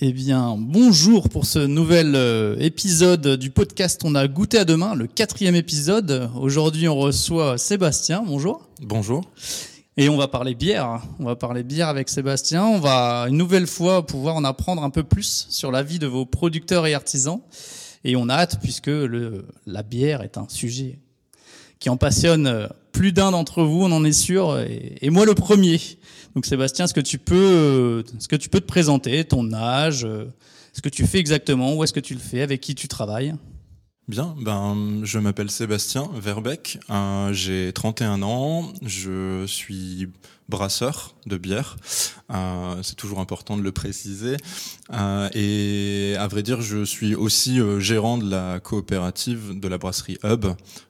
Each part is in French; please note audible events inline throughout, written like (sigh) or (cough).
Eh bien, bonjour pour ce nouvel euh, épisode du podcast On a goûté à demain, le quatrième épisode. Aujourd'hui, on reçoit Sébastien. Bonjour. Bonjour. Et on va parler bière. On va parler bière avec Sébastien. On va une nouvelle fois pouvoir en apprendre un peu plus sur la vie de vos producteurs et artisans. Et on a hâte puisque le, la bière est un sujet qui en passionne plus d'un d'entre vous, on en est sûr, et, moi le premier. Donc Sébastien, est-ce que tu peux, est-ce que tu peux te présenter, ton âge, ce que tu fais exactement, où est-ce que tu le fais, avec qui tu travailles? Bien, ben, je m'appelle Sébastien Verbeck, euh, j'ai 31 ans, je suis brasseur de bière, euh, c'est toujours important de le préciser, euh, et à vrai dire, je suis aussi euh, gérant de la coopérative de la brasserie Hub,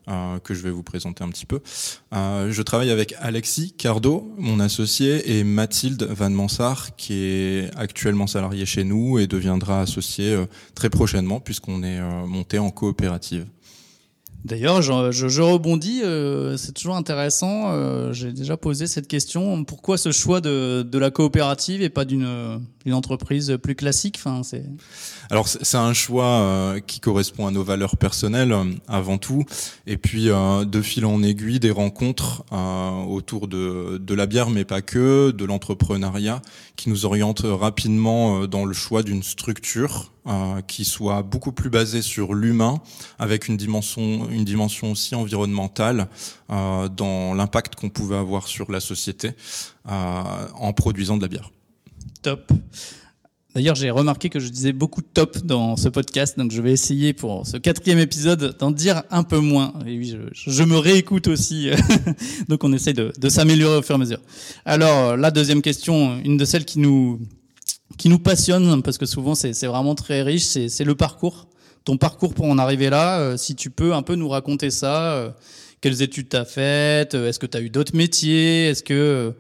euh, que je vais vous présenter un petit peu. Euh, je travaille avec Alexis Cardo, mon associé, et Mathilde Van Mansart, qui est actuellement salariée chez nous et deviendra associée très prochainement, puisqu'on est monté en coopérative. D'ailleurs, je, rebondis, euh, c'est toujours intéressant. Euh, J'ai déjà posé cette question. Pourquoi ce choix de, de la coopérative et pas d'une entreprise plus classique enfin, c'est... Alors c'est un choix euh, qui correspond à nos valeurs personnelles euh, avant tout. Et puis euh, de fil en aiguille, des rencontres autour de, de la bière, mais pas que, de l'entrepreneuriat, qui nous orientent rapidement dans le choix d'une structure euh, qui soit beaucoup plus basé sur l'humain, avec une dimension, une dimension aussi environnementale euh, dans l'impact qu'on pouvait avoir sur la société euh, en produisant de la bière. Top. D'ailleurs, j'ai remarqué que je disais beaucoup de top dans ce podcast, donc je vais essayer pour ce quatrième épisode d'en dire un peu moins. Et oui, je, me réécoute aussi, (laughs) donc on essaie de, de s'améliorer au fur et à mesure. Alors, la deuxième question, une de celles qui nous qui nous passionne parce que souvent c'est vraiment très riche, c'est le parcours. Ton parcours pour en arriver là, euh, si tu peux un peu nous raconter ça, euh, quelles études tu as faites, euh, est-ce que tu as eu d'autres métiers, est-ce que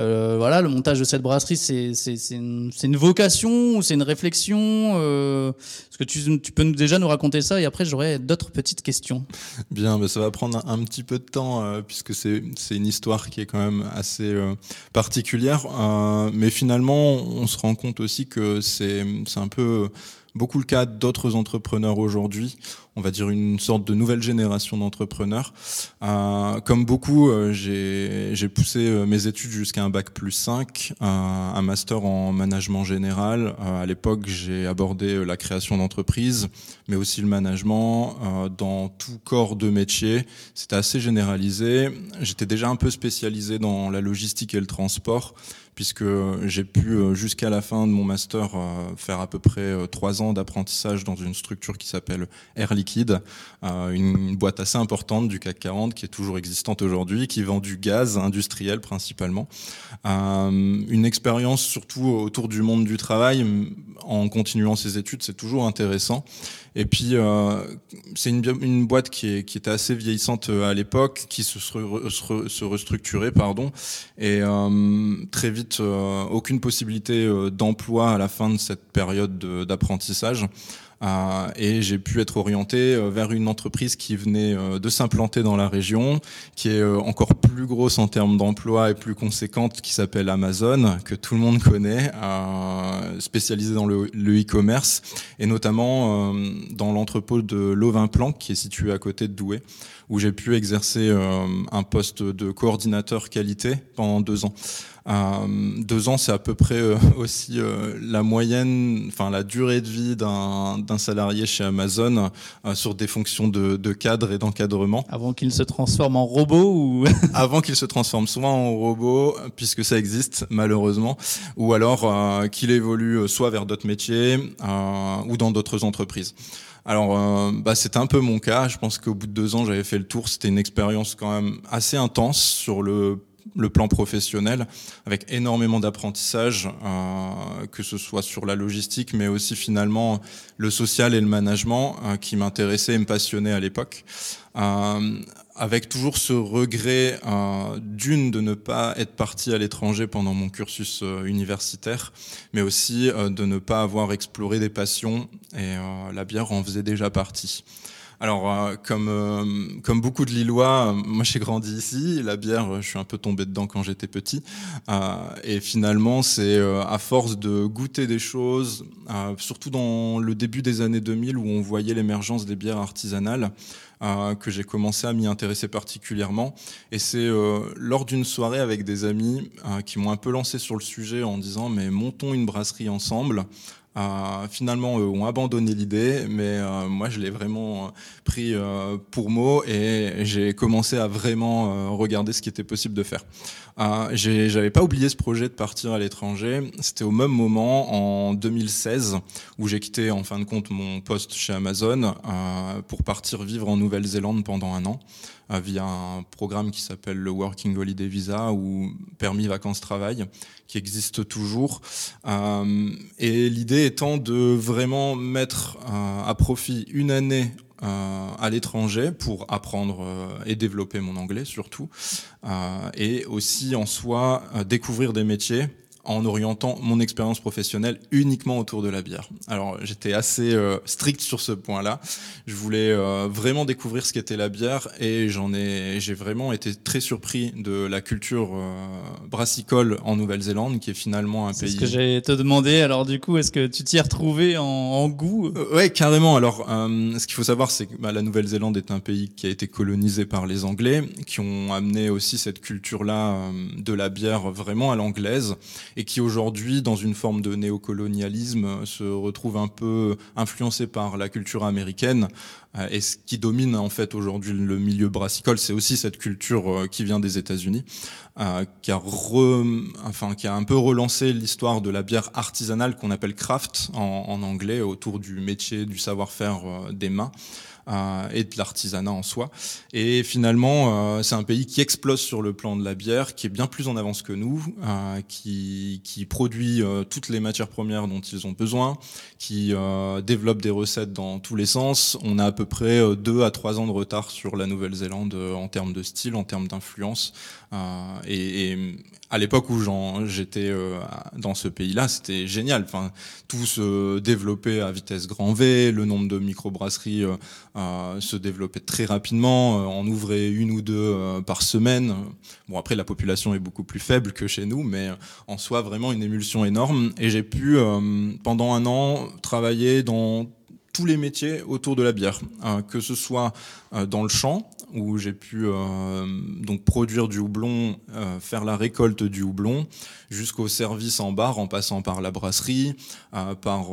euh, voilà, le montage de cette brasserie, c'est une, une, vocation ou c'est une réflexion euh, Est-ce que tu, peux déjà nous raconter ça et après j'aurai d'autres petites questions Bien, mais ça va prendre un, petit peu de temps euh, puisque c'est une histoire qui est quand même assez euh, particulière. Euh, mais finalement, on se rend compte aussi que c'est un peu beaucoup le cas d'autres entrepreneurs aujourd'hui, on va dire une sorte de nouvelle génération d'entrepreneurs. Euh, comme beaucoup, euh, j'ai poussé euh, mes études jusqu'à un bac plus 5, euh, un master en management général. À l'époque, j'ai abordé la création d'entreprises, mais aussi le management dans tout corps de métier. C'était assez généralisé. J'étais déjà un peu spécialisé dans la logistique et le transport, puisque j'ai pu jusqu'à la fin de mon master faire à peu près trois ans d'apprentissage dans une structure qui s'appelle Air Liquide, une boîte assez importante du CAC 40 qui est toujours existante aujourd'hui, qui vend du gaz industriel principalement. une expérience surtout autour du monde du travail en continuant ses études, c'est toujours intéressant. Et puis, euh, c'est une, une, boîte qui, est, qui était assez vieillissante à l'époque, qui se, se, se, restructurait, pardon, et euh, très vite, euh, aucune possibilité d'emploi à la fin de cette période d'apprentissage. Euh, et j'ai pu être orienté vers une entreprise qui venait de s'implanter dans la région, qui est encore plus grosse en termes d'emploi et plus conséquente, qui s'appelle Amazon, que tout le monde connaît, euh, spécialisée dans le e-commerce, et notamment euh, dans l'entrepôt de Lovin-Plan, qui est situé à côté de Douai, où j'ai pu exercer euh, un poste de coordinateur qualité pendant deux ans. Euh, deux ans, c'est à peu près euh, aussi euh, la moyenne, enfin la durée de vie d'un salarié chez Amazon sur des fonctions de, de cadre et d'encadrement. Avant qu'il se transforme en robot ou (laughs) Avant qu'il se transforme souvent en robot, puisque ça existe malheureusement, ou alors qu'il évolue soit vers d'autres métiers ou dans d'autres entreprises. Alors, euh, bah, c'était un peu mon cas. Je pense qu'au bout de deux ans, j'avais fait le tour. C'était une expérience quand même assez intense sur le le plan professionnel, avec énormément d'apprentissage, euh, que ce soit sur la logistique, mais aussi finalement le social et le management, euh, qui m'intéressaient et me passionnaient à l'époque. Euh, avec toujours ce regret d'une de ne pas être parti à l'étranger pendant mon cursus universitaire, mais aussi de ne pas avoir exploré des passions et la bière en faisait déjà partie. Alors, euh, comme, euh, comme beaucoup de Lillois, euh, moi j'ai grandi ici. La bière, je suis un peu tombé dedans quand j'étais petit. et finalement, c'est à force de goûter des choses, surtout dans le début des années 2000 où on voyait l'émergence des bières artisanales, que j'ai commencé à m'y intéresser particulièrement. Et c'est lors d'une soirée avec des amis qui m'ont un peu lancé sur le sujet en disant mais montons une brasserie ensemble. Euh, finalement, eux ont abandonné l'idée, mais euh, moi, je l'ai vraiment euh, pris pour mot et j'ai commencé à vraiment regarder ce qui était possible de faire. J'avais pas oublié ce projet de partir à l'étranger. C'était au même moment, en 2016, où j'ai quitté en fin de compte mon poste chez Amazon pour partir vivre en Nouvelle-Zélande pendant un an via un programme qui s'appelle le Working Holiday Visa ou permis vacances-travail, qui existe toujours. Euh, et l'idée étant de vraiment mettre euh, à profit une année euh, à l'étranger pour apprendre et développer mon anglais surtout, et aussi en soi découvrir des métiers en orientant mon expérience professionnelle uniquement autour de la bière. Alors j'étais assez euh, strict sur ce point-là. Je voulais euh, vraiment découvrir ce qu'était la bière et j'en ai, j'ai vraiment été très surpris de la culture euh, brassicole en Nouvelle-Zélande, qui est finalement un pays. C'est ce que j'allais te demander. Alors du coup, est-ce que tu t'y es retrouvé en, en goût? Ouais, carrément. Alors ce qu'il faut savoir, c'est que bah, la Nouvelle-Zélande est un pays qui a été colonisé par les Anglais, qui ont amené aussi cette culture-là de la bière vraiment à l'anglaise et qui aujourd'hui, dans une forme de néocolonialisme, se retrouve un peu influencé par la culture américaine. Euh, et ce qui domine en fait aujourd'hui le milieu brassicole, c'est aussi cette culture euh, qui vient des États-Unis, euh, qui a enfin qui a un peu relancé l'histoire de la bière artisanale qu'on appelle craft en, anglais autour du métier, du savoir-faire des mains. Et de l'artisanat en soi. Et finalement, c'est un pays qui explose sur le plan de la bière, qui est bien plus en avance que nous, qui, qui produit toutes les matières premières dont ils ont besoin, qui développe des recettes dans tous les sens. On a peu près deux à trois ans de retard sur la Nouvelle-Zélande en termes de style, en termes d'influence. et, et à l'époque où j'étais euh, dans ce pays-là, c'était génial. Enfin, tout se développait à vitesse grand V, le nombre de microbrasseries euh, euh, se développait très rapidement. on ouvrait une ou deux par semaine. Bon, après, la population est beaucoup plus faible que chez nous, mais en soi, vraiment une émulsion énorme. Et j'ai pu, pendant un an, travailler dans tous les métiers autour de la bière, que ce soit dans le champ, où j'ai pu euh, donc produire du houblon, euh, faire la récolte du houblon, jusqu'au service en bar, en passant par la brasserie, euh, par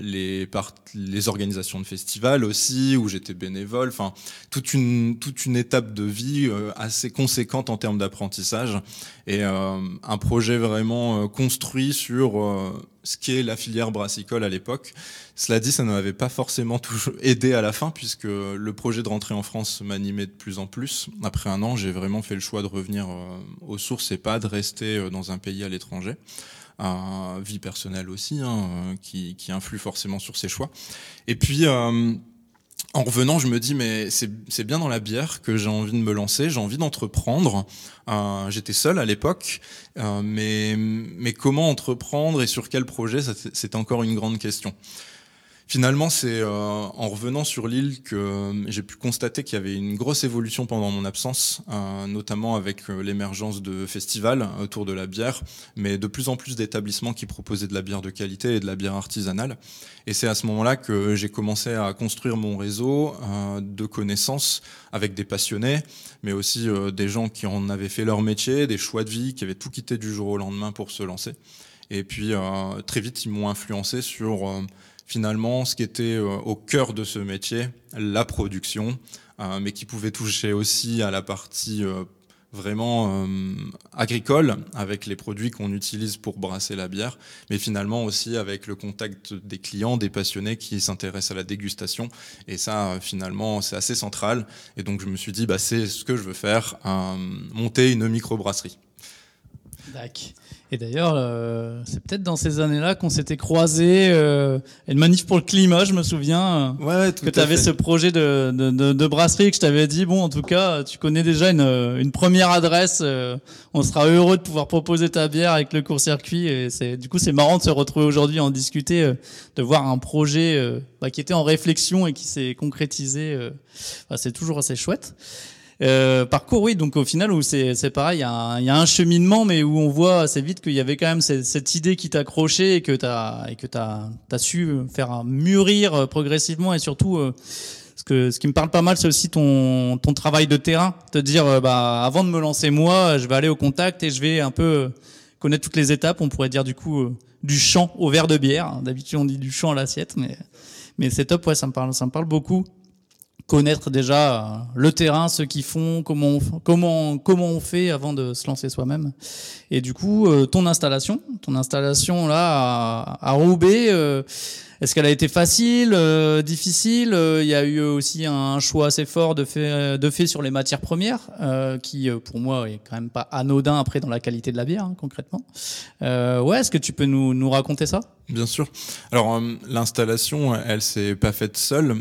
les par les organisations de festivals aussi, où j'étais bénévole. Enfin, toute une toute une étape de vie assez conséquente en termes d'apprentissage et un projet vraiment construit sur ce qui est la filière brassicole à l'époque. Cela dit, ça ne m'avait pas forcément toujours (laughs) aidé à la fin, puisque le projet de rentrer en France m'animait de plus en plus. Après un an, j'ai vraiment fait le choix de revenir euh, aux sources et pas de rester euh, dans un pays à l'étranger. Euh, vie personnelle aussi, hein, qui, qui, influe forcément sur ses choix. Et puis, en revenant, je me dis, mais c'est bien dans la bière que j'ai envie de me lancer, j'ai envie d'entreprendre. Euh, J'étais seul à l'époque, euh, mais, mais comment entreprendre et sur quel projet, c'est encore une grande question. Finalement, c'est euh, en revenant sur l'île que euh, j'ai pu constater qu'il y avait une grosse évolution pendant mon absence, euh, notamment avec l'émergence de festivals autour de la bière, mais de plus en plus d'établissements qui proposaient de la bière de qualité et de la bière artisanale. Et c'est à ce moment-là que j'ai commencé à construire mon réseau de connaissances avec des passionnés, mais aussi des gens qui en avaient fait leur métier, des choix de vie, qui avaient tout quitté du jour au lendemain pour se lancer. Et puis très vite, ils m'ont influencé sur finalement ce qui était euh, au cœur de ce métier, la production, euh, mais qui pouvait toucher aussi à la partie euh, vraiment agricole avec les produits qu'on utilise pour brasser la bière, mais finalement aussi avec le contact des clients, des passionnés qui s'intéressent à la dégustation. Et ça, finalement, c'est assez central. Et donc je me suis dit, bah, c'est ce que je veux faire, monter une microbrasserie. D'accord. Et d'ailleurs, euh, c'est peut-être dans ces années-là qu'on s'était croisés, euh, une manif pour le climat, je me souviens, ouais, que tu avais ce projet de, de, de, de, brasserie, que je t'avais dit, bon, en tout cas, tu connais déjà une, une première adresse, euh, on sera heureux de pouvoir proposer ta bière avec le court-circuit. Et c'est, du coup, c'est marrant de se retrouver aujourd'hui en discuter, euh, de voir un projet bah, qui était en réflexion et qui s'est concrétisé. Bah, c'est toujours assez chouette. Euh, parcours, oui, donc au final, où c'est, pareil, il y, a un, y a un cheminement, mais où on voit assez vite qu'il y avait quand même cette, cette idée qui t'a accroché et que t'as et que as su faire mûrir euh, progressivement et surtout. Euh, ce, que, ce qui me parle pas mal, c'est aussi ton, ton travail de terrain. Te dire, euh, bah, avant de me lancer moi, je vais aller au contact et je vais un peu connaître toutes les étapes. On pourrait dire du coup du champ au verre de bière. D'habitude, on dit du champ à l'assiette, mais, mais c'est top, ouais, ça me parle, ça me parle beaucoup connaître déjà euh, le terrain, ce qu'ils font, comment on, comment comment on fait avant de se lancer soi-même. Et du coup, euh, ton installation, ton installation là à, Roubaix, euh, est-ce qu'elle a été facile, euh, difficile euh, Il y a eu aussi un choix assez fort de fait, de fait sur les matières premières, euh, qui pour moi est quand même pas anodin après dans la qualité de la bière, hein, concrètement. ouais, est-ce que tu peux nous, nous raconter ça? Bien sûr. Alors l'installation, elle s'est pas faite seule,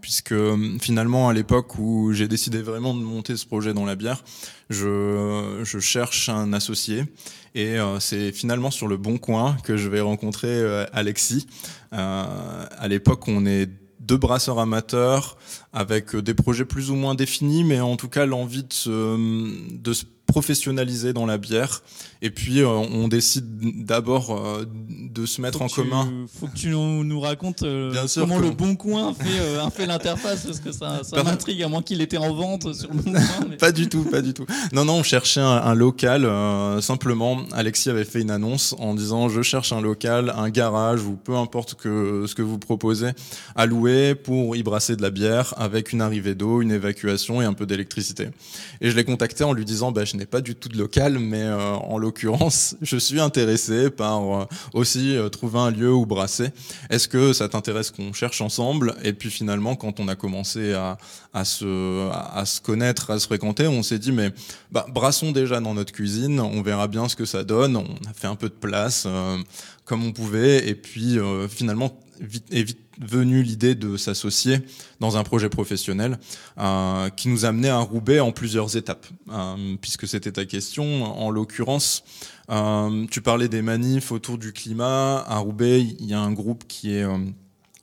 puisque finalement à l'époque où j'ai décidé vraiment de monter ce projet dans la bière, je, je cherche un associé et euh, c'est finalement sur le bon coin que je vais rencontrer euh, Alexis. Euh, à l'époque, on est deux brasseurs amateurs avec des projets plus ou moins définis, mais en tout cas l'envie de se, de se professionnaliser dans la bière. Et puis, euh, on décide d'abord euh, de se mettre en commun. Faut que tu nous, nous racontes euh, comment le Bon Coin fait, fait l'interface, parce que ça, ça m'intrigue, à moins qu'il était en vente sur le Bon Coin. (laughs) pas du tout, pas du tout. Non, non, on cherchait un, local. simplement, Alexis avait fait une annonce en disant je cherche un local, un garage ou peu importe que, ce que vous proposez à louer pour y brasser de la bière avec une arrivée d'eau, une évacuation et un peu d'électricité. Et je l'ai contacté en lui disant bah, je n'ai pas du tout de local, mais euh, en l'occurrence, (laughs) je suis intéressé par euh, aussi euh, trouver un lieu où brasser. Est-ce que ça t'intéresse qu'on cherche ensemble? Et puis finalement, quand on a commencé à, à, se, à, se connaître, à se fréquenter, on s'est dit, mais bah, brassons déjà dans notre cuisine, on verra bien ce que ça donne. On a fait un peu de place comme on pouvait, et puis finalement, vite, vite venu l'idée de s'associer dans un projet professionnel euh, qui nous amenait à Roubaix en plusieurs étapes, euh, puisque c'était ta question. En l'occurrence, euh, tu parlais des manifs autour du climat. À Roubaix, il y a un groupe qui est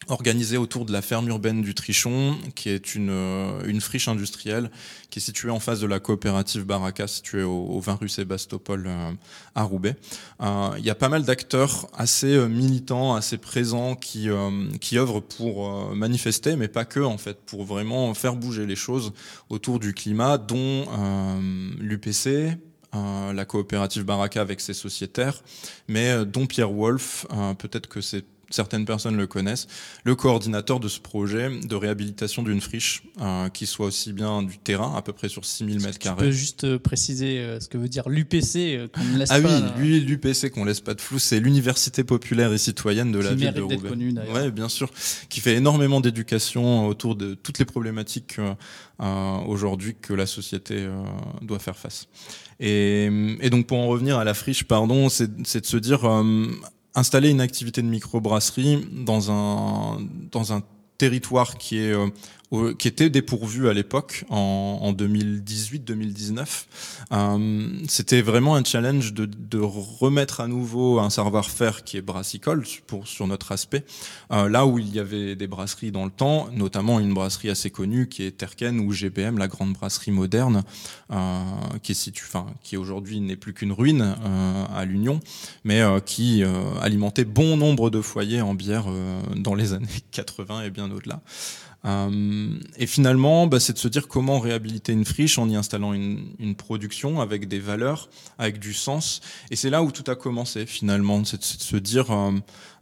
euh, organisé autour de la ferme urbaine du Trichon, qui est une, euh, une friche industrielle qui est située en face de la coopérative Baraka, située au, 20 rue Sébastopol euh, à Roubaix. Euh, il y a pas mal d'acteurs assez militants, assez présents, qui, qui œuvrent pour manifester, mais pas que, en fait, pour vraiment faire bouger les choses autour du climat, dont l'UPC, la coopérative Baraka avec ses sociétaires, mais dont Pierre Wolf, peut-être que c'est certaines personnes le connaissent, le coordinateur de ce projet de réhabilitation d'une friche euh, qui soit aussi bien du terrain, à peu près sur 6000 mètres carrés. Tu peux juste euh, préciser euh, ce que veut dire l'UPC qu'on ne laisse ah pas. Ah oui, l'UPC qu'on laisse pas de flou, c'est l'Université populaire et citoyenne de la ville de Roubaix. Connu, ouais, bien sûr, qui fait énormément d'éducation autour de toutes les problématiques aujourd'hui que la société doit faire face. Et, et, donc pour en revenir à la friche, pardon, c'est de se dire installer une activité de microbrasserie dans un, dans un territoire qui est euh, qui était dépourvu à l'époque en, en 2018-2019. Euh, C'était vraiment un challenge de, remettre à nouveau un savoir-faire qui est brassicole sur notre aspect. Euh, là où il y avait des brasseries dans le temps, notamment une brasserie assez connue qui est Terken ou GBM, la grande brasserie moderne, euh, qui qui aujourd'hui n'est plus qu'une ruine à l'Union, mais qui alimentait bon nombre de foyers en bière dans les années 80 et bien au-delà. Euh, et finalement, bah, c'est de se dire comment réhabiliter une friche en y installant une, une production avec des valeurs, avec du sens. Et c'est là où tout a commencé finalement, c'est de se dire, Euh,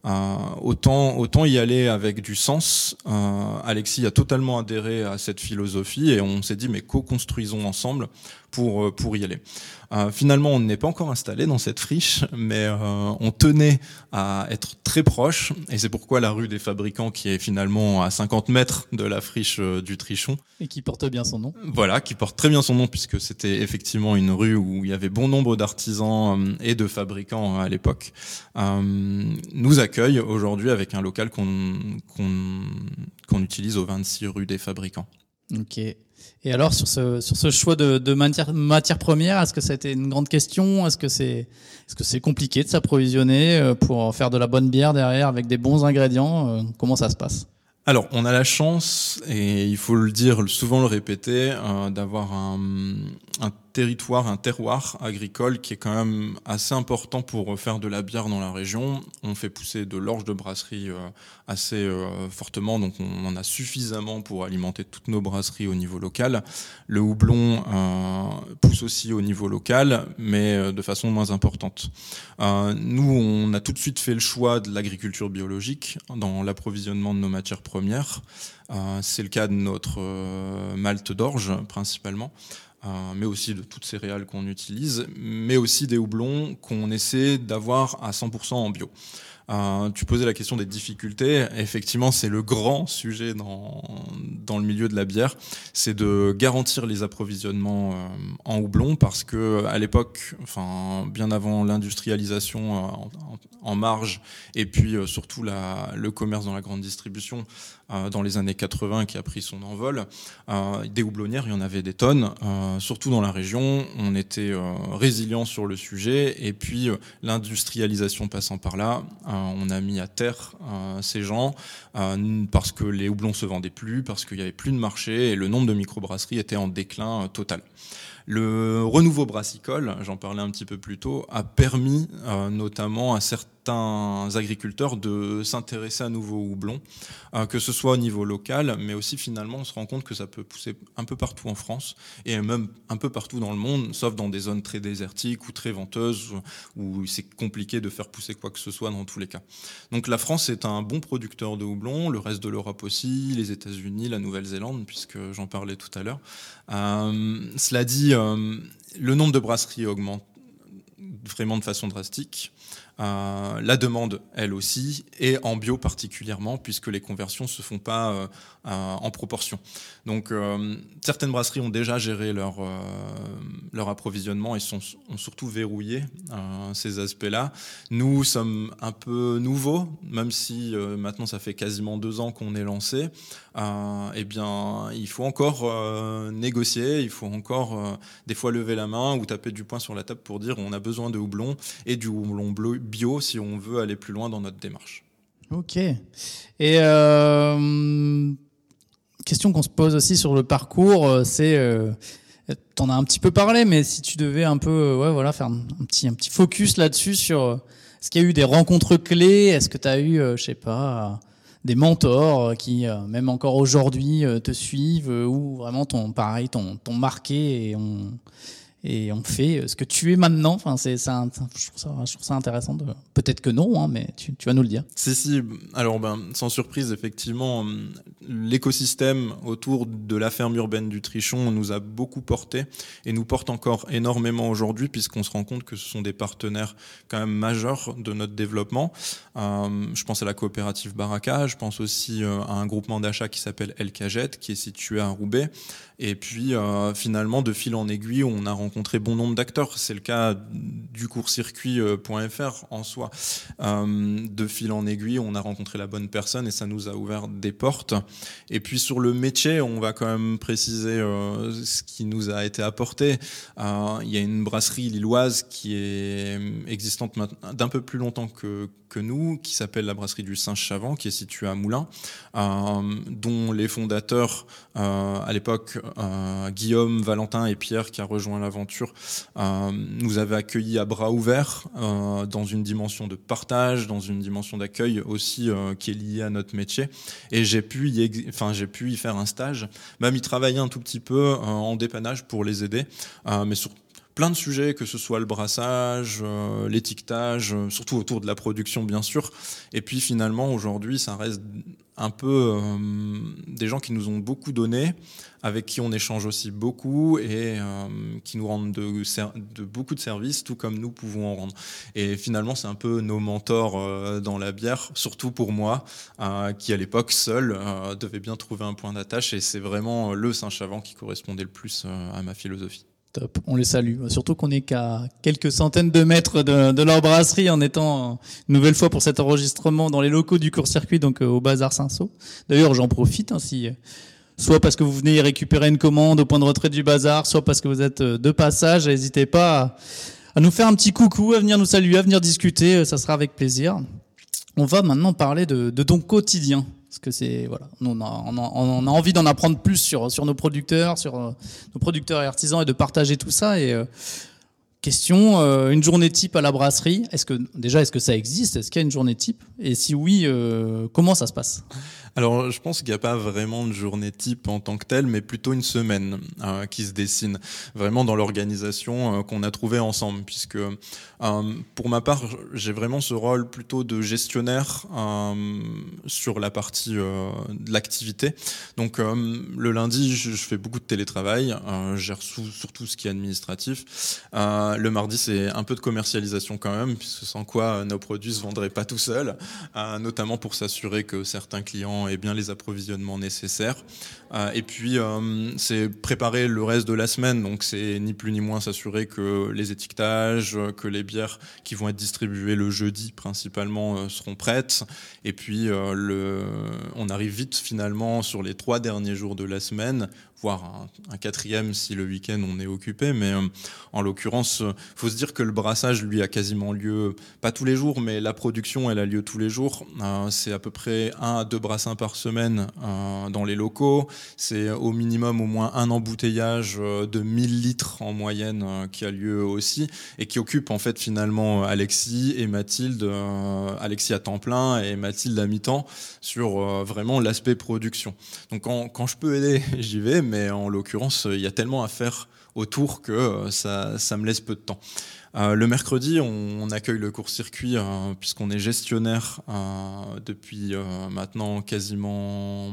autant, autant y aller avec du sens. Euh, Alexis a totalement adhéré à cette philosophie et on s'est dit mais co-construisons ensemble pour, euh, pour y aller. Euh, finalement, on n'est pas encore installé dans cette friche, mais euh, on tenait à être très proche, et c'est pourquoi la rue des fabricants, qui est finalement à 50 mètres de la friche du Trichon. Et qui porte bien son nom. Voilà, qui porte très bien son nom, puisque c'était effectivement une rue où il y avait bon nombre d'artisans et de fabricants à l'époque, nous accueille aujourd'hui avec un local qu'on utilise au 26 rue des fabricants. Ok. Et alors, sur ce, sur ce choix de, de matière, matière première, est-ce que ça a été une grande question? Est-ce que c'est est -ce c'est compliqué de s'approvisionner euh, pour faire de la bonne bière derrière avec des bons ingrédients euh, Comment ça se passe? Alors, on a la chance, et il faut le dire, souvent le répéter, euh, d'avoir un, un, territoire, un terroir agricole qui est quand même assez important pour faire de la bière dans la région. On fait pousser de l'orge de brasserie euh, assez euh, fortement, donc on en a suffisamment pour alimenter toutes nos brasseries au niveau local. Le houblon euh, pousse aussi au niveau local, mais de façon moins importante. nous, on a tout de suite fait le choix de l'agriculture biologique dans l'approvisionnement de nos matières premières. C'est le cas de notre malte d'orge principalement. Euh, mais aussi de toutes céréales qu'on utilise, mais aussi des houblons qu'on essaie d'avoir à 100% en bio. Euh, tu posais la question des difficultés. Effectivement, c'est le grand sujet dans, dans le milieu de la bière, c'est de garantir les approvisionnements euh, en houblon parce que à l'époque, enfin bien avant l'industrialisation euh, en, marge et puis surtout le commerce dans la grande distribution dans les années 80 qui a pris son envol, des houblonnières, il y en avait des tonnes, surtout dans la région. On était résilient sur le sujet et puis l'industrialisation passant par là on a mis à terre euh, ces gens euh, parce que les houblons se vendaient plus, parce qu'il n'y avait plus de marché et le nombre de microbrasseries était en déclin euh, total. Le renouveau brassicole, j'en parlais un petit peu plus tôt, a permis notamment à certains certains agriculteurs de s'intéresser à nouveau au houblon, euh, que ce soit au niveau local, mais aussi finalement on se rend compte que ça peut pousser un peu partout en France et même un peu partout dans le monde, sauf dans des zones très désertiques ou très venteuses où c'est compliqué de faire pousser quoi que ce soit dans tous les cas. Donc la France est un bon producteur de houblon, le reste de l'Europe aussi, les États-Unis, la Nouvelle-Zélande, puisque j'en parlais tout à l'heure. Euh, cela dit, euh, le nombre de brasseries augmente vraiment de façon drastique. Euh, la demande, elle aussi, et en bio particulièrement, puisque les conversions se font pas euh, euh, en proportion. Donc, certaines brasseries ont déjà géré leur, leur approvisionnement et sont, ont surtout verrouillé ces aspects-là. Nous sommes un peu nouveaux, même si maintenant ça fait quasiment deux ans qu'on est lancé. eh bien, il faut encore négocier, il faut encore des fois lever la main ou taper du poing sur la table pour dire on a besoin de houblon et du houblon bleu bio si on veut aller plus loin dans notre démarche. Ok. Et euh, question qu'on se pose aussi sur le parcours, euh, c'est, euh, t'en as un petit peu parlé, mais si tu devais un peu, euh, ouais, voilà, faire un, petit, un petit focus là-dessus sur, est-ce qu'il y a eu des rencontres clés? Est-ce que tu as eu, je sais pas, des mentors qui, même encore aujourd'hui, te suivent ou vraiment ton, pareil, t'ont marqué et ont et on fait euh, ce que tu es maintenant. Enfin, c'est ça, je trouve ça, intéressant. Peut-être que non, hein, mais tu, vas nous le dire. Si, si. Alors, ben, sans surprise, effectivement, l'écosystème autour de la ferme urbaine du Trichon nous a beaucoup porté et nous porte encore énormément aujourd'hui, puisqu'on se rend compte que ce sont des partenaires quand même majeurs de notre développement. Euh, je pense à la coopérative Baraka, je pense aussi euh, à un groupement d'achat qui s'appelle El Cagette, qui est situé à Roubaix. Et puis, euh, finalement, de fil en aiguille, on a rencontré bon nombre d'acteurs. C'est le cas du courscircuit.fr en soi. Euh, de fil en aiguille, on a rencontré la bonne personne et ça nous a ouvert des portes. Et puis, sur le métier, on va quand même préciser euh, ce qui nous a été apporté. il y a une brasserie lilloise qui est existante d'un peu plus longtemps que, que nous, qui s'appelle la brasserie du Saint-Chavant, qui est située à Moulins, dont les fondateurs, à l'époque, euh, Guillaume, Valentin et Pierre qui a rejoint l'aventure euh, nous avaient accueillis à bras ouverts euh, dans une dimension de partage, dans une dimension d'accueil aussi qui est liée à notre métier. Et j'ai pu, y j'ai pu y faire un stage, même y travailler un tout petit peu en dépannage pour les aider, mais sur plein de sujets, que ce soit le brassage, euh, l'étiquetage, euh, surtout autour de la production bien sûr. Et puis finalement aujourd'hui ça reste un peu euh, des gens qui nous ont beaucoup donné, avec qui on échange aussi beaucoup et qui nous rendent de, de, beaucoup de services, tout comme nous pouvons en rendre. Et finalement c'est un peu nos mentors dans la bière, surtout pour moi, qui à l'époque seul devait bien trouver un point d'attache et c'est vraiment le Saint-Chavant qui correspondait le plus à ma philosophie. Top, on les salue. Surtout qu'on est qu'à quelques centaines de mètres de, leur brasserie en étant une nouvelle fois pour cet enregistrement dans les locaux du court-circuit, donc euh, au Bazar Saint-Saul. D'ailleurs, j'en profite, hein, soit parce que vous venez récupérer une commande au point de retrait du bazar, soit parce que vous êtes euh, de passage, n'hésitez pas à, nous faire un petit coucou, à venir nous saluer, à venir discuter, euh, ça sera avec plaisir. On va maintenant parler de, de ton quotidien. Parce que c'est voilà, on a, envie d'en apprendre plus sur sur nos producteurs, sur euh, nos producteurs et artisans et de partager tout ça. Et euh, question, euh, une journée type à la brasserie. Est-ce que déjà, est-ce que ça existe? Est-ce qu'il y a une journée type? Et si oui, comment ça se passe? Alors, je pense qu'il n'y a pas vraiment de journée type en tant que telle, mais plutôt une semaine euh, qui se dessine vraiment dans l'organisation euh, qu'on a trouvé ensemble, puisque euh, pour ma part, j'ai vraiment ce rôle plutôt de gestionnaire sur la partie de l'activité. Donc, le lundi, je, fais beaucoup de télétravail, je gère surtout ce qui est administratif. le mardi, c'est un peu de commercialisation quand même, puisque sans quoi nos produits se vendraient pas tout seuls, notamment pour s'assurer que certains clients et bien les approvisionnements nécessaires. Euh, et puis, euh, c'est préparer le reste de la semaine. Donc, c'est ni plus ni moins s'assurer que les étiquetages, que les bières qui vont être distribuées le jeudi principalement euh, seront prêtes. Et puis, on arrive vite finalement sur les trois derniers jours de la semaine voire un, quatrième si le week-end on est occupé. Mais euh, en l'occurrence, euh, faut se dire que le brassage, lui, a quasiment lieu, pas tous les jours, mais la production, elle a lieu tous les jours. Euh, c'est à peu près un à deux brassins par semaine dans les locaux. C'est au minimum au moins un embouteillage de 1000 litres en moyenne qui a lieu aussi et qui occupe en fait finalement Alexis et Mathilde, Alexis à temps plein et Mathilde à mi-temps sur vraiment l'aspect production. Donc quand, je peux aider, (laughs) j'y vais mais en l'occurrence, il y a tellement à faire autour que euh, ça, me laisse peu de temps. Euh, le mercredi, on, accueille le court-circuit euh, puisqu'on est gestionnaire depuis maintenant quasiment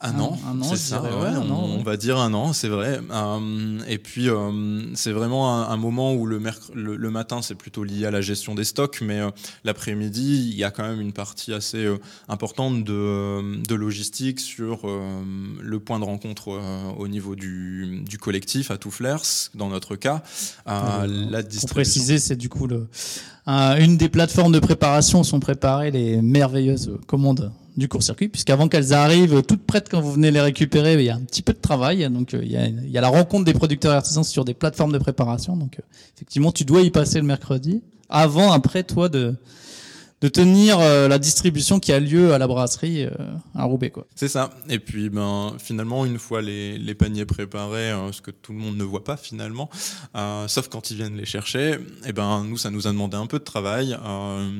un, an, c'est ça. on, va dire un an, c'est vrai. Euh, et puis euh, c'est vraiment un, moment où le, le, matin c'est plutôt lié à la gestion des stocks, mais euh, l'après-midi il y a quand même une partie assez importante de, de, logistique sur le point de rencontre au niveau du, du collectif à Touflers, dans notre cas. la Pour préciser, c'est du coup le, une des plateformes de préparation sont préparées les merveilleuses commandes du court-circuit, puisqu'avant qu'elles arrivent toutes prêtes quand vous venez les récupérer, il y a un petit peu de travail. Donc euh, il y a, la rencontre des producteurs et artisans sur des plateformes de préparation. Donc euh, effectivement, tu dois y passer le mercredi, avant, après toi de de tenir euh, la distribution qui a lieu à la brasserie euh, à Roubaix. Quoi. C'est ça. Et puis ben, finalement, une fois les, paniers préparés, euh, ce que tout le monde ne voit pas finalement, sauf quand ils viennent les chercher, et eh ben, nous, ça nous a demandé un peu de travail,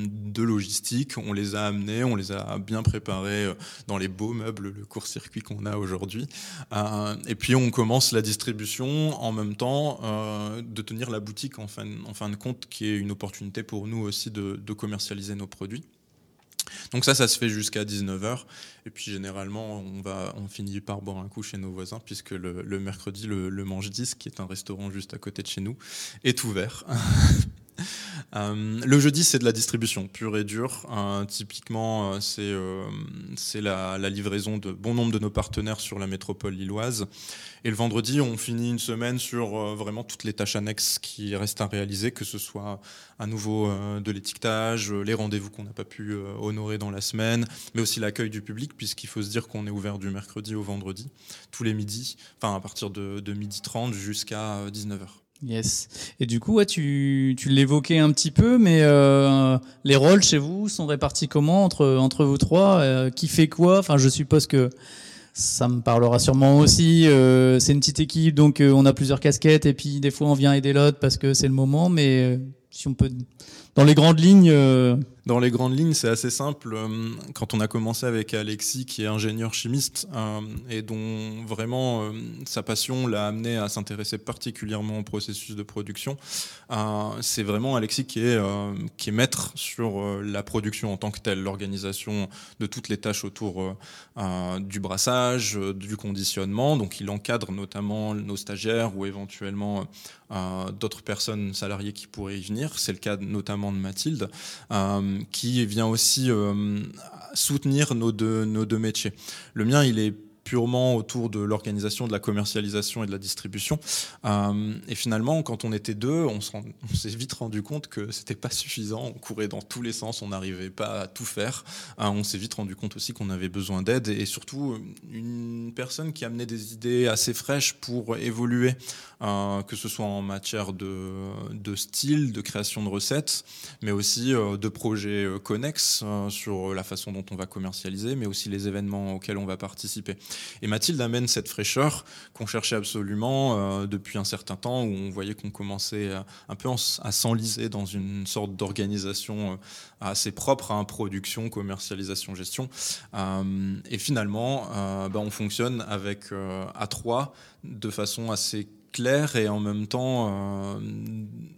de logistique. On les a amenés, on les a bien préparés dans les beaux meubles, le court-circuit qu'on a aujourd'hui. et puis on commence la distribution en même temps de tenir la boutique en fin, en fin de compte, qui est une opportunité pour nous aussi de, de commercialiser nos produits. Donc ça, ça se fait jusqu'à 19h. Et puis généralement, on, va, on finit par boire un coup chez nos voisins, puisque le, mercredi, le, le Mange 10, qui est un restaurant juste à côté de chez nous, est ouvert. (laughs) Euh, le jeudi, c'est de la distribution pure et dure. Euh, typiquement, euh, c'est c'est la, livraison de bon nombre de nos partenaires sur la métropole lilloise. Et le vendredi, on finit une semaine sur vraiment toutes les tâches annexes qui restent à réaliser, que ce soit à nouveau de l'étiquetage, les rendez-vous qu'on n'a pas pu honorer dans la semaine, mais aussi l'accueil du public, puisqu'il faut se dire qu'on est ouvert du mercredi au vendredi, tous les midis, enfin à partir de, de midi 30 jusqu'à 19h. Yes. Et du coup, ouais, tu, tu l'évoquais un petit peu, mais euh, les rôles chez vous sont répartis comment entre, entre vous trois euh, Qui fait quoi? Enfin, je suppose que ça me parlera sûrement aussi. Euh, c'est une petite équipe, donc euh, on a plusieurs casquettes, et puis des fois on vient aider l'autre parce que c'est le moment. Mais euh, si on peut, dans les grandes lignes. Dans les grandes lignes, c'est assez simple. Euh, quand on a commencé avec Alexis, qui est ingénieur chimiste euh, et dont vraiment euh, sa passion l'a amené à s'intéresser particulièrement au processus de production, c'est vraiment Alexis qui est, maître sur la production en tant que telle, l'organisation de toutes les tâches autour du brassage, du conditionnement. Donc il encadre notamment nos stagiaires ou éventuellement d'autres personnes salariées qui pourraient y venir. C'est le cas notamment de Mathilde, qui vient aussi euh, soutenir nos deux, nos deux métiers. Le mien, il est purement autour de l'organisation, de la commercialisation et de la distribution. Euh, et finalement, quand on était deux, on s'est vite rendu compte que c'était pas suffisant. On courait dans tous les sens, on n'arrivait pas à tout faire. Euh, on s'est vite rendu compte aussi qu'on avait besoin d'aide et surtout une personne qui amenait des idées assez fraîches pour évoluer, euh, que ce soit en matière de, style, de création de recettes, mais aussi de projets connexes sur la façon dont on va commercialiser, mais aussi les événements auxquels on va participer. Et Mathilde amène cette fraîcheur qu'on cherchait absolument euh, depuis un certain temps, où on voyait qu'on commençait un peu à s'enliser dans une sorte d'organisation euh, assez propre à une production, commercialisation, gestion. Euh, et finalement, bah, on fonctionne avec à trois de façon assez clair et en même temps, euh,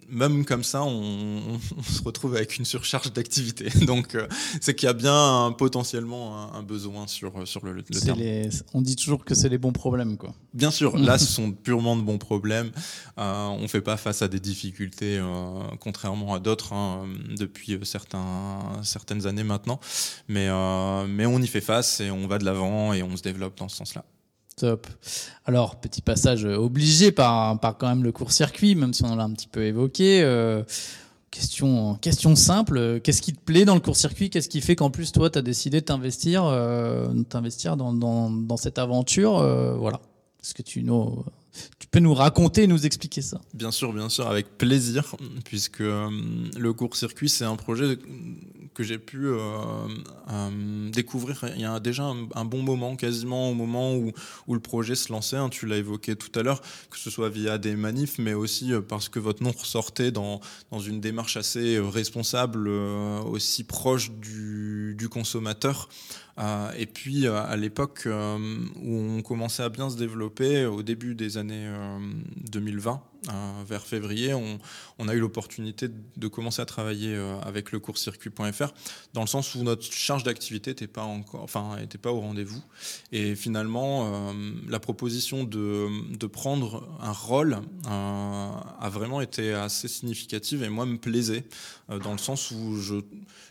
même comme ça, on, se retrouve avec une surcharge d'activité. (laughs) Donc, euh, c'est qu'il y a bien potentiellement un, besoin sur, sur le, le terme. on dit toujours que c'est les bons problèmes, quoi. Bien sûr, là, (laughs) ce sont purement de bons problèmes. Euh, on ne fait pas face à des difficultés, contrairement à d'autres, hein, depuis certains, certaines années maintenant. Mais, mais on y fait face et on va de l'avant et on se développe dans ce sens-là. Top. Alors, petit passage obligé par, par quand même le court-circuit, même si on l'a un petit peu évoqué. Euh, question, simple, qu'est-ce qui te plaît dans le court-circuit? Qu'est-ce qui fait qu'en plus, toi, tu as décidé de t'investir euh, dans, cette aventure euh, Voilà. Est-ce que tu nous, tu peux nous raconter, nous expliquer ça? Bien sûr, bien sûr, avec plaisir, puisque le court-circuit, c'est un projet que j'ai pu euh, euh, découvrir il y a déjà un, bon moment, quasiment au moment où, le projet se lançait. Hein, tu l'as évoqué tout à l'heure, que ce soit via des manifs, mais aussi euh, parce que votre nom ressortait dans, une démarche assez responsable, aussi proche du consommateur. Et puis à l'époque où on commençait à bien se développer, au début des années 2020, euh, vers février, on, a eu l'opportunité de commencer à travailler euh, avec le court-circuit.fr dans le sens où notre charge d'activité n'était pas enfin, pas au rendez-vous. Et finalement, euh, la proposition de, de, prendre un rôle a vraiment été assez significative et moi me plaisait dans le sens où je,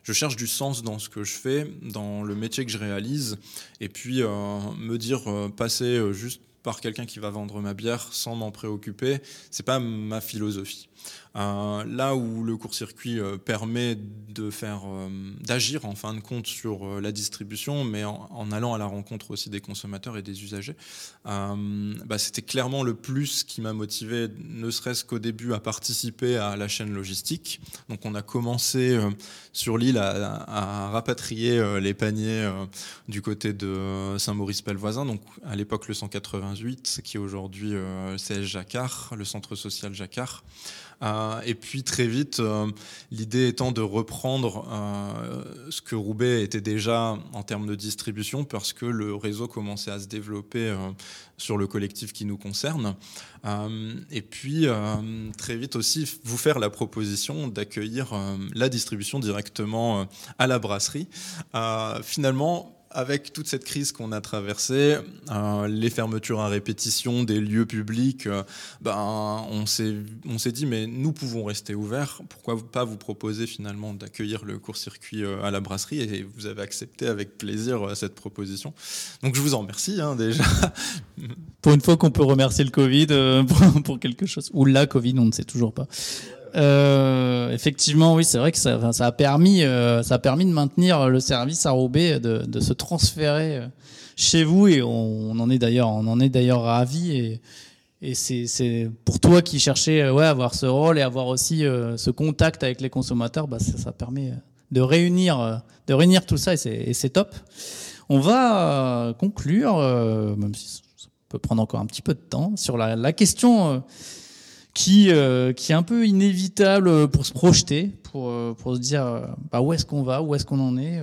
je, cherche du sens dans ce que je fais, dans le métier que réalise, et puis me dire passer juste par quelqu'un qui va vendre ma bière sans m'en préoccuper, c'est pas ma philosophie. Euh, là où le court-circuit euh, permet de faire, euh, d'agir en fin de compte sur la distribution, mais en, allant à la rencontre aussi des consommateurs et des usagers, bah, c'était clairement le plus qui m'a motivé, ne serait-ce qu'au début, à participer à la chaîne logistique. Donc on a commencé sur l'île à, rapatrier les paniers du côté de Saint-Maurice-Pellevoisin, donc à l'époque le 188, qui est aujourd'hui CS Jacquard, le centre social Jacquard. Euh, et puis très vite, euh, l'idée étant de reprendre euh, ce que Roubaix était déjà en termes de distribution, parce que le réseau commençait à se développer sur le collectif qui nous concerne. et puis très vite aussi, vous faire la proposition d'accueillir la distribution directement à la brasserie. finalement, avec toute cette crise qu'on a traversée, euh, les fermetures à répétition des lieux publics, euh, ben, on s'est dit, mais nous pouvons rester ouverts, pourquoi pas vous proposer finalement d'accueillir le court-circuit euh, à la brasserie Et vous avez accepté avec plaisir cette proposition. Donc je vous en remercie hein, (laughs) déjà. Pour une fois qu'on peut remercier le Covid (laughs) pour, pour quelque chose, ou la Covid, on ne sait toujours pas. Euh, effectivement, oui, c'est vrai que ça, ça, a permis, euh, ça a permis de maintenir le service à Roubaix, de, de se transférer euh, chez vous, et on, on en est d'ailleurs, on en est d'ailleurs ravi. Et, et c'est pour toi qui cherchais, ouais, avoir ce rôle et avoir aussi ce contact avec les consommateurs, bah, ça, ça permet de réunir, de réunir tout ça, et c'est top. On va conclure, même si ça peut prendre encore un petit peu de temps, sur la, la question qui, euh, qui est un peu inévitable pour se projeter, pour pour, pour se dire bah, où est-ce qu'on va, où est-ce qu'on en est,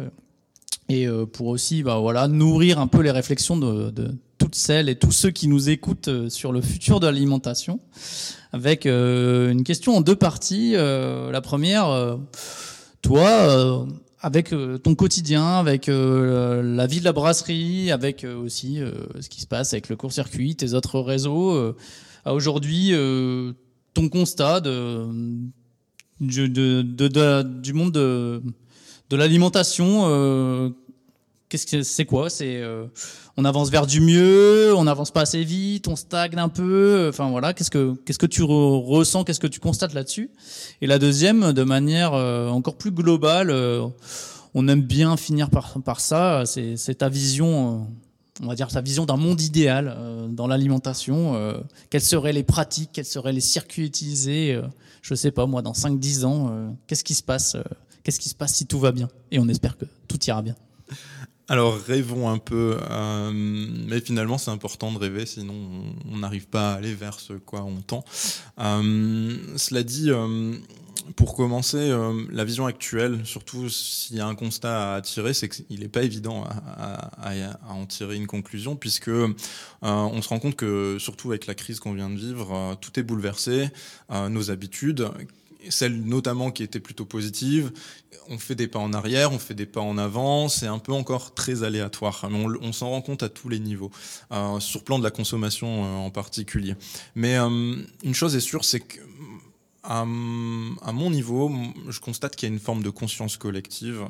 et pour aussi bah, voilà, nourrir un peu les réflexions de, de, toutes celles et tous ceux qui nous écoutent sur le futur de l'alimentation, avec une question en deux parties. la première, toi, avec euh, ton quotidien, avec euh, la vie de la brasserie, avec euh, aussi ce qui se passe avec le court-circuit, tes autres réseaux. Aujourd'hui, ton constat de, du, du monde de, de l'alimentation, qu'est-ce que c'est quoi? C'est on avance vers du mieux, on n'avance pas assez vite, on stagne un peu. Enfin voilà, qu'est-ce que qu'est-ce que tu ressens, qu'est-ce que tu constates là-dessus? Et la deuxième, de manière euh, encore plus globale, euh, on aime bien finir par par ça. C'est ta vision. Euh, on va dire sa vision d'un monde idéal dans l'alimentation. quelles seraient les pratiques, quels seraient les circuits utilisés Je sais pas, moi, dans 5-10 ans, qu'est-ce qui se passe Qu'est-ce qui se passe si tout va bien? Et on espère que tout ira bien. Alors rêvons un peu, euh, mais finalement c'est important de rêver, sinon on n'arrive pas à aller vers ce quoi on tend. Euh, cela dit, euh, pour commencer, la vision actuelle, surtout s'il y a un constat à tirer, c'est qu'il n'est pas évident à, en tirer une conclusion, puisque on se rend compte que surtout avec la crise qu'on vient de vivre, tout est bouleversé, nos habitudes celle notamment qui était plutôt positive, on fait des pas en arrière, on fait des pas en avant, c'est un peu encore très aléatoire. On, s'en rend compte à tous les niveaux, euh, sur le plan de la consommation euh, en particulier. Mais euh, une chose est sûre, c'est que à, mon niveau, je constate qu'il y a une forme de conscience collective,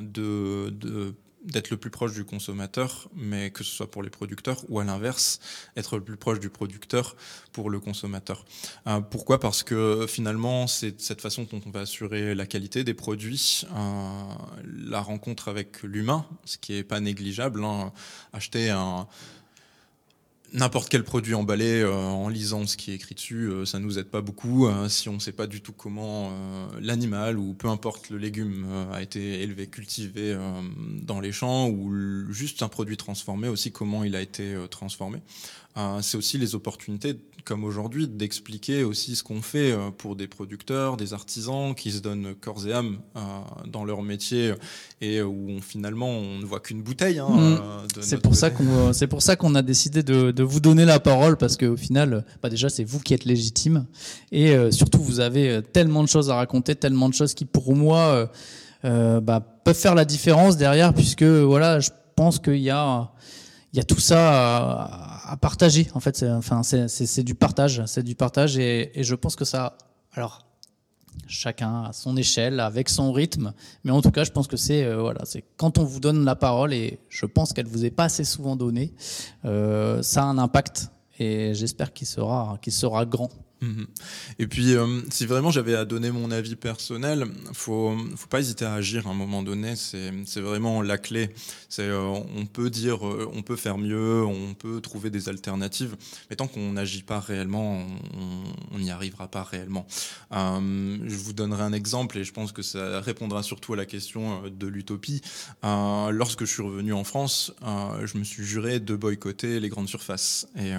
de, de d'être le plus proche du consommateur, mais que ce soit pour les producteurs ou à l'inverse, être le plus proche du producteur pour le consommateur. Euh, pourquoi? Parce que finalement, c'est cette façon dont on va assurer la qualité des produits, euh, la rencontre avec l'humain, ce qui est pas négligeable. Hein. Acheter un n'importe quel produit emballé euh, en lisant ce qui est écrit dessus, euh, ça nous aide pas beaucoup hein, si on ne sait pas du tout comment euh, l'animal ou peu importe le légume a été élevé, cultivé dans les champs ou juste un produit transformé aussi comment il a été transformé. C'est aussi les opportunités comme aujourd'hui, d'expliquer aussi ce qu'on fait euh, pour des producteurs, des artisans qui se donnent corps et âme euh, dans leur métier et où finalement on ne voit qu'une bouteille. Hein, mmh. euh, c'est pour, ça qu'on, c'est pour ça qu'on a décidé de, vous donner la parole parce qu'au final, bah déjà c'est vous qui êtes légitime et surtout vous avez tellement de choses à raconter, tellement de choses qui pour moi bah, peuvent faire la différence derrière puisque voilà, je pense qu'il y a il y a tout ça à, partager. En fait, c'est enfin, c'est du partage, c'est du partage, et, je pense que ça. Alors, chacun à son échelle, avec son rythme, mais en tout cas, je pense que c'est euh, voilà, c'est quand on vous donne la parole, et je pense qu'elle vous est pas assez souvent donnée, euh, ça a un impact, et j'espère qu'il sera, qu'il sera grand. Mhm. Et puis, euh, si vraiment j'avais à donner mon avis personnel, faut faut pas hésiter à agir à un moment donné. C'est vraiment la clé. Euh, on peut dire, euh, on peut faire mieux, on peut trouver des alternatives, mais tant qu'on n'agit pas réellement, on n'y arrivera pas réellement. je vous donnerai un exemple et je pense que ça répondra surtout à la question de l'utopie. lorsque je suis revenu en France, je me suis juré de boycotter les grandes surfaces. Et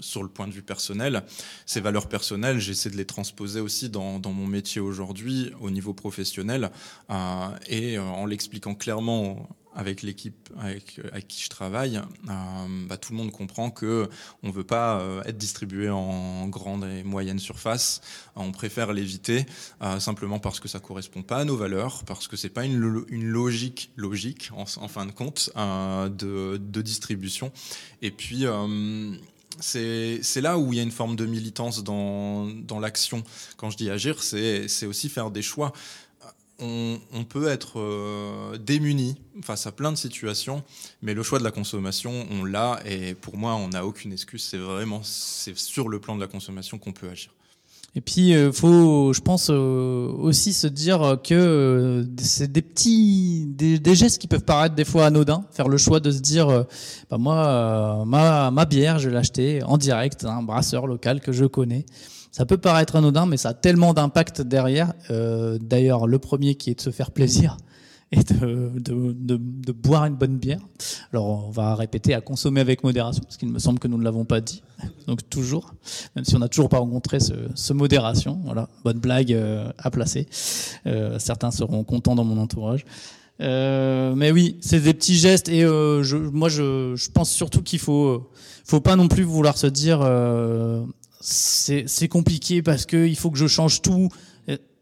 sur le point de vue personnel, ces valeurs personnel, j'essaie de les transposer aussi dans, mon métier aujourd'hui au niveau professionnel euh, et euh, en l'expliquant clairement avec l'équipe avec, qui je travaille, euh, bah, tout le monde comprend que on veut pas être distribué en grande et moyenne surface. On préfère l'éviter simplement parce que ça correspond pas à nos valeurs, parce que c'est pas une, logique logique en, fin de compte de, de, distribution. Et puis c'est là où il y a une forme de militance dans, l'action. Quand je dis agir, c'est aussi faire des choix. On, peut être euh, démuni face à plein de situations, mais le choix de la consommation, on l'a, et pour moi, on n'a aucune excuse. C'est vraiment sur le plan de la consommation qu'on peut agir. Et puis, il euh, faut, je pense, euh, aussi se dire que euh, c'est des petits, des, des, gestes qui peuvent paraître des fois anodins. Faire le choix de se dire, bah moi, ma, ma bière, je vais l'acheter en direct, un brasseur local que je connais. Ça peut paraître anodin, mais ça a tellement d'impact derrière. D'ailleurs, le premier qui est de se faire plaisir et de, boire une bonne bière. Alors on va répéter à consommer avec modération, parce qu'il me semble que nous ne l'avons pas dit. Donc toujours, même si on n'a toujours pas rencontré ce, modération. Voilà, bonne blague euh, à placer. Euh, certains seront contents dans mon entourage. Euh, mais oui, c'est des petits gestes et moi je, je, pense surtout qu'il faut, faut pas non plus vouloir se dire c'est compliqué parce que il faut que je change tout.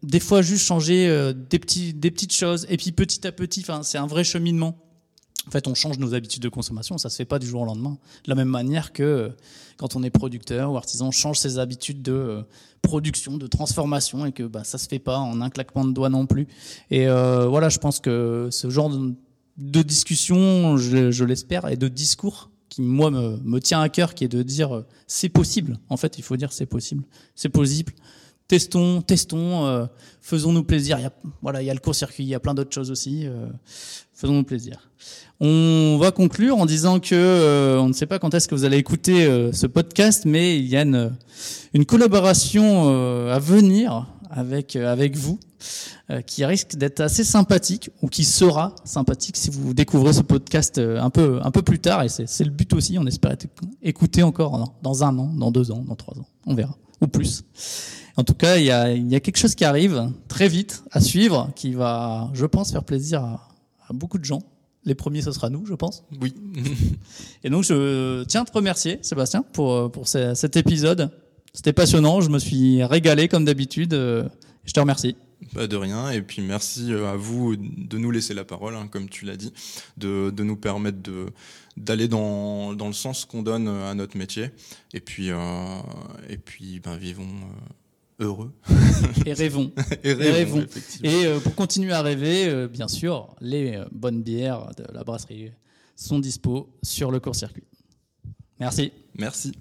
Euh, des fois, juste changer euh, des, petites choses. Et puis petit à petit, c'est un vrai cheminement. En fait, on change nos habitudes de consommation, ça se fait pas du jour au lendemain. De la même manière que euh, quand on est producteur ou artisan, on change ses habitudes de production, de transformation, et que bah, ça se fait pas en un claquement de doigts non plus. Et euh, voilà, je pense que ce genre de, discussion, je, l'espère, et de discours qui moi me, tient à cœur, qui est de dire c'est possible. En fait, il faut dire c'est possible, c'est possible testons, testons, euh, faisons-nous plaisir. Il y a, voilà, il y a le court-circuit, il y a plein d'autres choses aussi. Euh, faisons-nous plaisir. On va conclure en disant que euh, on ne sait pas quand est-ce que vous allez écouter ce podcast, mais il y a une, collaboration à venir avec vous qui risque d'être assez sympathique ou qui sera sympathique si vous découvrez ce podcast un peu plus tard. Et c'est le but aussi. On espère être écouté encore dans un an, dans deux ans, dans trois ans. On verra ou plus. En tout cas, il y a, il y a quelque chose qui arrive très vite à suivre, qui va, je pense, faire plaisir à, à beaucoup de gens. Les premiers, ce sera nous, je pense. Oui. (laughs) Et donc, je tiens à te remercier, Sébastien, pour, pour cet épisode. C'était passionnant, je me suis régalé comme d'habitude. Je te remercie. Pas de rien. Et puis merci à vous de nous laisser la parole, hein, comme tu l'as dit, de, de, nous permettre de d'aller dans, dans le sens qu'on donne à notre métier. Et puis, euh, et puis ben, vivons euh, heureux. Et rêvons. (laughs) et rêvons. Et, rêvons. et euh, pour continuer à rêver, euh, bien sûr, les euh, bonnes bières de la brasserie sont dispo sur le court-circuit. Merci. Merci.